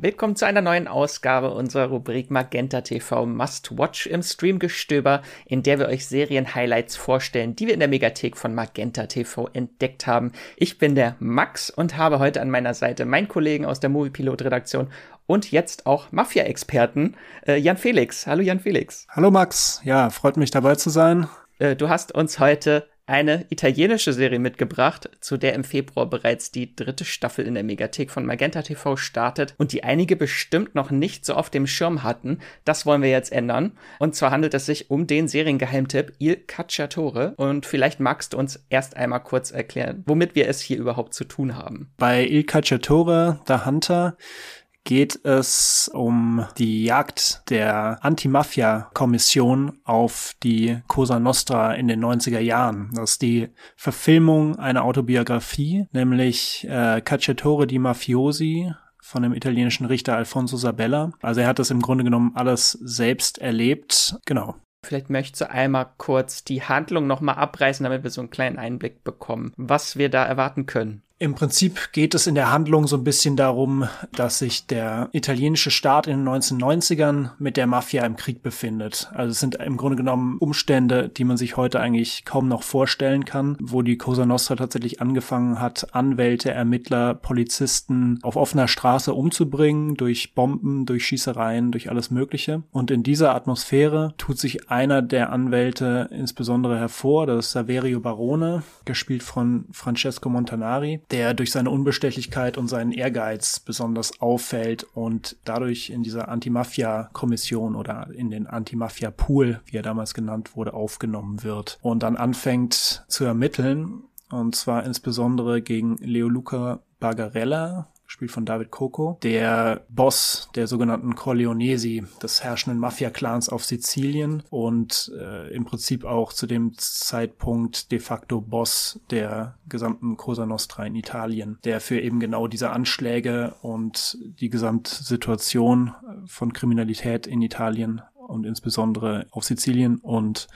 Willkommen zu einer neuen Ausgabe unserer Rubrik Magenta TV Must Watch im Streamgestöber, in der wir euch Serien-Highlights vorstellen, die wir in der Megathek von Magenta TV entdeckt haben. Ich bin der Max und habe heute an meiner Seite meinen Kollegen aus der Moviepilot-Redaktion und jetzt auch Mafia-Experten äh, Jan Felix. Hallo Jan Felix. Hallo Max. Ja, freut mich dabei zu sein. Äh, du hast uns heute eine italienische Serie mitgebracht, zu der im Februar bereits die dritte Staffel in der Megathek von Magenta TV startet und die einige bestimmt noch nicht so auf dem Schirm hatten. Das wollen wir jetzt ändern. Und zwar handelt es sich um den Seriengeheimtipp Il Cacciatore. Und vielleicht magst du uns erst einmal kurz erklären, womit wir es hier überhaupt zu tun haben. Bei Il Cacciatore, der Hunter, geht es um die Jagd der Anti-Mafia-Kommission auf die Cosa Nostra in den 90er Jahren. Das ist die Verfilmung einer Autobiografie, nämlich äh, Cacciatore di Mafiosi von dem italienischen Richter Alfonso Sabella. Also er hat das im Grunde genommen alles selbst erlebt. Genau. Vielleicht möchtest du einmal kurz die Handlung nochmal abreißen, damit wir so einen kleinen Einblick bekommen, was wir da erwarten können. Im Prinzip geht es in der Handlung so ein bisschen darum, dass sich der italienische Staat in den 1990ern mit der Mafia im Krieg befindet. Also es sind im Grunde genommen Umstände, die man sich heute eigentlich kaum noch vorstellen kann, wo die Cosa Nostra tatsächlich angefangen hat, Anwälte, Ermittler, Polizisten auf offener Straße umzubringen, durch Bomben, durch Schießereien, durch alles Mögliche. Und in dieser Atmosphäre tut sich einer der Anwälte insbesondere hervor, das ist Saverio Barone, gespielt von Francesco Montanari der durch seine Unbestechlichkeit und seinen Ehrgeiz besonders auffällt und dadurch in dieser Anti-Mafia-Kommission oder in den Anti-Mafia-Pool, wie er damals genannt wurde, aufgenommen wird und dann anfängt zu ermitteln und zwar insbesondere gegen Leoluca Bagarella, gespielt von David Coco, der Boss der sogenannten Corleonesi, des herrschenden Mafia-Clans auf Sizilien und äh, im Prinzip auch zu dem Zeitpunkt de facto Boss der gesamten Cosa Nostra in Italien, der für eben genau diese Anschläge und die Gesamtsituation von Kriminalität in Italien und insbesondere auf Sizilien und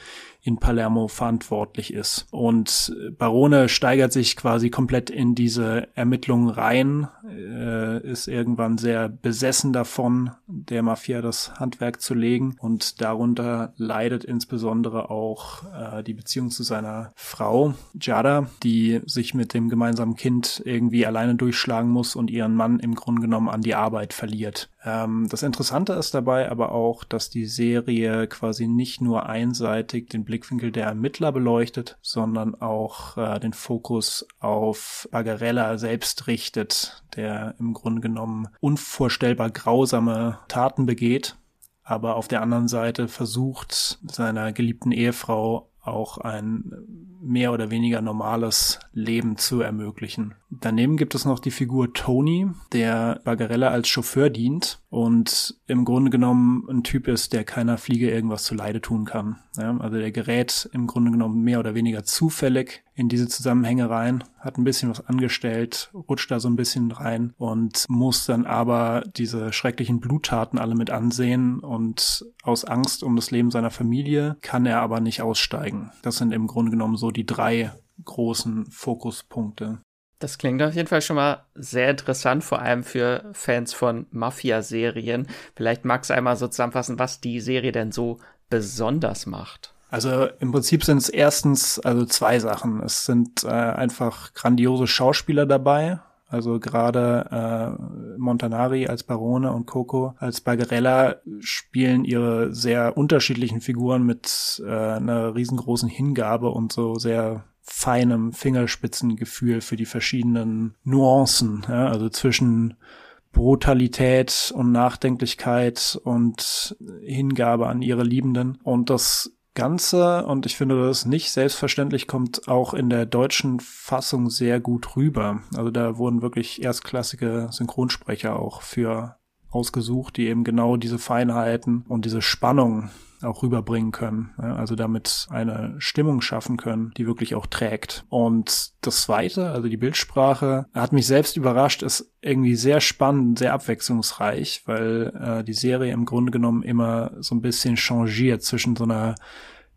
in Palermo verantwortlich ist. Und Barone steigert sich quasi komplett in diese Ermittlungen rein, äh, ist irgendwann sehr besessen davon, der Mafia das Handwerk zu legen und darunter leidet insbesondere auch äh, die Beziehung zu seiner Frau Giada, die sich mit dem gemeinsamen Kind irgendwie alleine durchschlagen muss und ihren Mann im Grunde genommen an die Arbeit verliert. Ähm, das Interessante ist dabei aber auch, dass die Serie quasi nicht nur einseitig den Blickwinkel der Ermittler beleuchtet, sondern auch äh, den Fokus auf Bagarella selbst richtet, der im Grunde genommen unvorstellbar grausame Taten begeht, aber auf der anderen Seite versucht, seiner geliebten Ehefrau auch ein mehr oder weniger normales Leben zu ermöglichen. Daneben gibt es noch die Figur Tony, der Bagarella als Chauffeur dient und im Grunde genommen ein Typ ist, der keiner Fliege irgendwas zu Leide tun kann. Ja, also der gerät im Grunde genommen mehr oder weniger zufällig in diese Zusammenhänge rein, hat ein bisschen was angestellt, rutscht da so ein bisschen rein und muss dann aber diese schrecklichen Bluttaten alle mit ansehen und aus Angst um das Leben seiner Familie kann er aber nicht aussteigen. Das sind im Grunde genommen so die drei großen Fokuspunkte. Das klingt auf jeden Fall schon mal sehr interessant, vor allem für Fans von Mafia-Serien. Vielleicht magst du einmal so zusammenfassen, was die Serie denn so besonders macht. Also im Prinzip sind es erstens also zwei Sachen. Es sind äh, einfach grandiose Schauspieler dabei. Also gerade äh, Montanari als Barone und Coco als Bagarella spielen ihre sehr unterschiedlichen Figuren mit äh, einer riesengroßen Hingabe und so sehr feinem Fingerspitzengefühl für die verschiedenen Nuancen, ja, also zwischen Brutalität und Nachdenklichkeit und Hingabe an ihre Liebenden. Und das Ganze, und ich finde das nicht selbstverständlich, kommt auch in der deutschen Fassung sehr gut rüber. Also da wurden wirklich erstklassige Synchronsprecher auch für ausgesucht, die eben genau diese Feinheiten und diese Spannung auch rüberbringen können. Also damit eine Stimmung schaffen können, die wirklich auch trägt. Und das zweite, also die Bildsprache, hat mich selbst überrascht, ist irgendwie sehr spannend, sehr abwechslungsreich, weil äh, die Serie im Grunde genommen immer so ein bisschen changiert zwischen so einer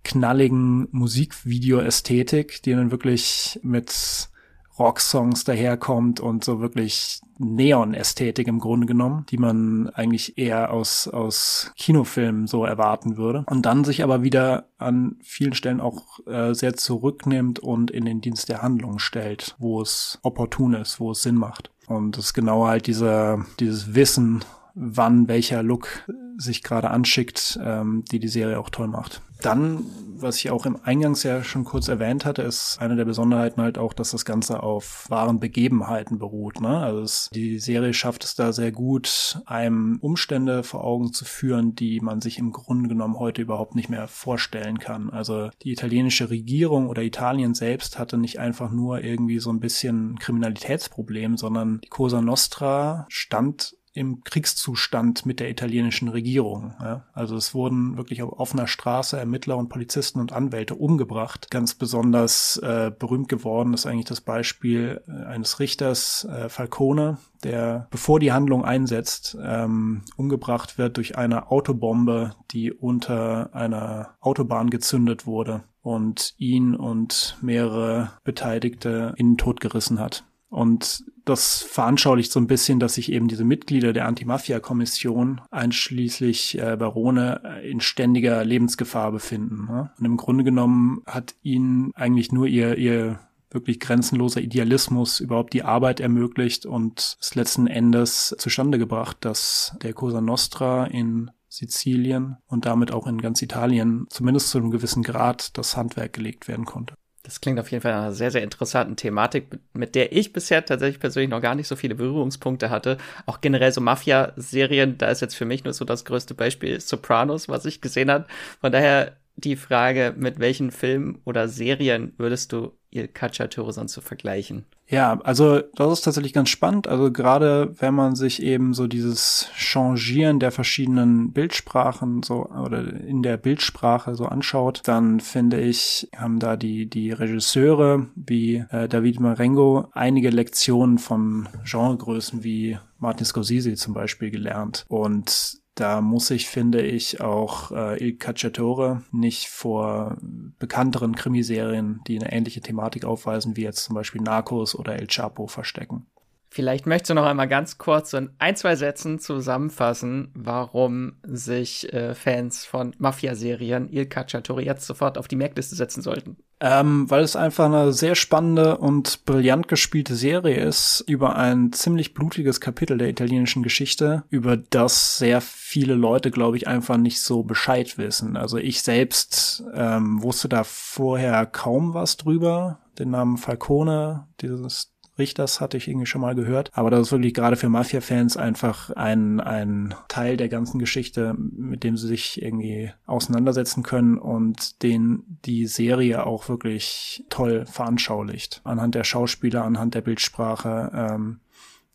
knalligen Musikvideo-Ästhetik, die dann wirklich mit Rocksongs daherkommt und so wirklich Neon-Ästhetik im Grunde genommen, die man eigentlich eher aus, aus Kinofilmen so erwarten würde. Und dann sich aber wieder an vielen Stellen auch äh, sehr zurücknimmt und in den Dienst der Handlung stellt, wo es opportun ist, wo es Sinn macht. Und das ist genau halt dieser, dieses Wissen, wann welcher Look sich gerade anschickt, ähm, die die Serie auch toll macht. Dann, was ich auch im Eingangs ja schon kurz erwähnt hatte, ist eine der Besonderheiten halt auch, dass das Ganze auf wahren Begebenheiten beruht. Ne? Also es, die Serie schafft es da sehr gut, einem Umstände vor Augen zu führen, die man sich im Grunde genommen heute überhaupt nicht mehr vorstellen kann. Also die italienische Regierung oder Italien selbst hatte nicht einfach nur irgendwie so ein bisschen Kriminalitätsproblem, sondern die Cosa Nostra stand im Kriegszustand mit der italienischen Regierung. Ja. Also es wurden wirklich auf offener Straße Ermittler und Polizisten und Anwälte umgebracht. Ganz besonders äh, berühmt geworden ist eigentlich das Beispiel äh, eines Richters äh, Falcone, der bevor die Handlung einsetzt, ähm, umgebracht wird durch eine Autobombe, die unter einer Autobahn gezündet wurde und ihn und mehrere Beteiligte in den Tod gerissen hat. Und das veranschaulicht so ein bisschen, dass sich eben diese Mitglieder der Anti-Mafia-Kommission, einschließlich äh, Barone, äh, in ständiger Lebensgefahr befinden. Ne? Und im Grunde genommen hat ihnen eigentlich nur ihr, ihr wirklich grenzenloser Idealismus überhaupt die Arbeit ermöglicht und es letzten Endes zustande gebracht, dass der Cosa Nostra in Sizilien und damit auch in ganz Italien zumindest zu einem gewissen Grad das Handwerk gelegt werden konnte. Das klingt auf jeden Fall einer sehr, sehr interessanten Thematik, mit der ich bisher tatsächlich persönlich noch gar nicht so viele Berührungspunkte hatte. Auch generell so Mafia-Serien, da ist jetzt für mich nur so das größte Beispiel Sopranos, was ich gesehen habe. Von daher die Frage, mit welchen Filmen oder Serien würdest du Il Cacciatore sonst so vergleichen? Ja, also das ist tatsächlich ganz spannend. Also gerade wenn man sich eben so dieses Changieren der verschiedenen Bildsprachen so oder in der Bildsprache so anschaut, dann finde ich, haben da die die Regisseure wie äh, David Marengo einige Lektionen von Genregrößen wie Martin Scorsese zum Beispiel gelernt und da muss ich, finde ich, auch äh, Il Cacciatore nicht vor bekannteren Krimiserien, die eine ähnliche Thematik aufweisen, wie jetzt zum Beispiel Narcos oder El Chapo verstecken. Vielleicht möchtest du noch einmal ganz kurz in ein, zwei Sätzen zusammenfassen, warum sich äh, Fans von Mafia-Serien Il Cacciatore jetzt sofort auf die Merkliste setzen sollten. Ähm, weil es einfach eine sehr spannende und brillant gespielte Serie ist über ein ziemlich blutiges Kapitel der italienischen Geschichte, über das sehr viele Leute, glaube ich, einfach nicht so Bescheid wissen. Also ich selbst ähm, wusste da vorher kaum was drüber. Den Namen Falcone, dieses Richters hatte ich irgendwie schon mal gehört. Aber das ist wirklich gerade für Mafia-Fans einfach ein, ein Teil der ganzen Geschichte, mit dem sie sich irgendwie auseinandersetzen können und den die Serie auch wirklich toll veranschaulicht. Anhand der Schauspieler, anhand der Bildsprache, ähm,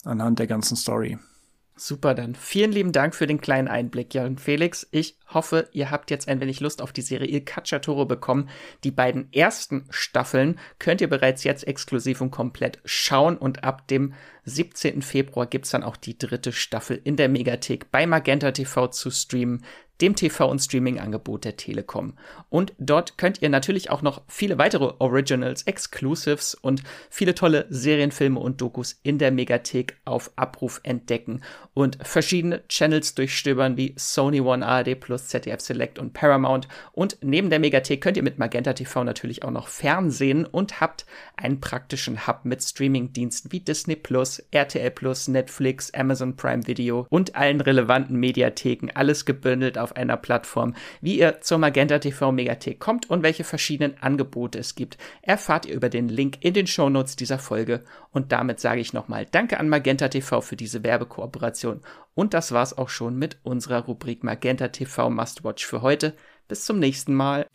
anhand der ganzen Story. Super, dann vielen lieben Dank für den kleinen Einblick, Jan Felix. Ich hoffe, ihr habt jetzt ein wenig Lust auf die Serie Il Cacciatore bekommen. Die beiden ersten Staffeln könnt ihr bereits jetzt exklusiv und komplett schauen und ab dem 17. Februar gibt's dann auch die dritte Staffel in der Megathek bei Magenta TV zu streamen dem TV- und Streaming-Angebot der Telekom. Und dort könnt ihr natürlich auch noch viele weitere Originals, Exclusives und viele tolle Serienfilme und Dokus in der Megathek auf Abruf entdecken und verschiedene Channels durchstöbern wie Sony One ARD Plus, ZDF Select und Paramount. Und neben der Megathek könnt ihr mit Magenta TV natürlich auch noch Fernsehen und habt einen praktischen Hub mit Streaming-Diensten wie Disney Plus, RTL Plus, Netflix, Amazon Prime Video und allen relevanten Mediatheken. Alles gebündelt auf auf einer Plattform. Wie ihr zur Magenta TV Megathek kommt und welche verschiedenen Angebote es gibt, erfahrt ihr über den Link in den Shownotes dieser Folge. Und damit sage ich nochmal Danke an Magenta TV für diese Werbekooperation. Und das war's auch schon mit unserer Rubrik Magenta TV Must Watch für heute. Bis zum nächsten Mal.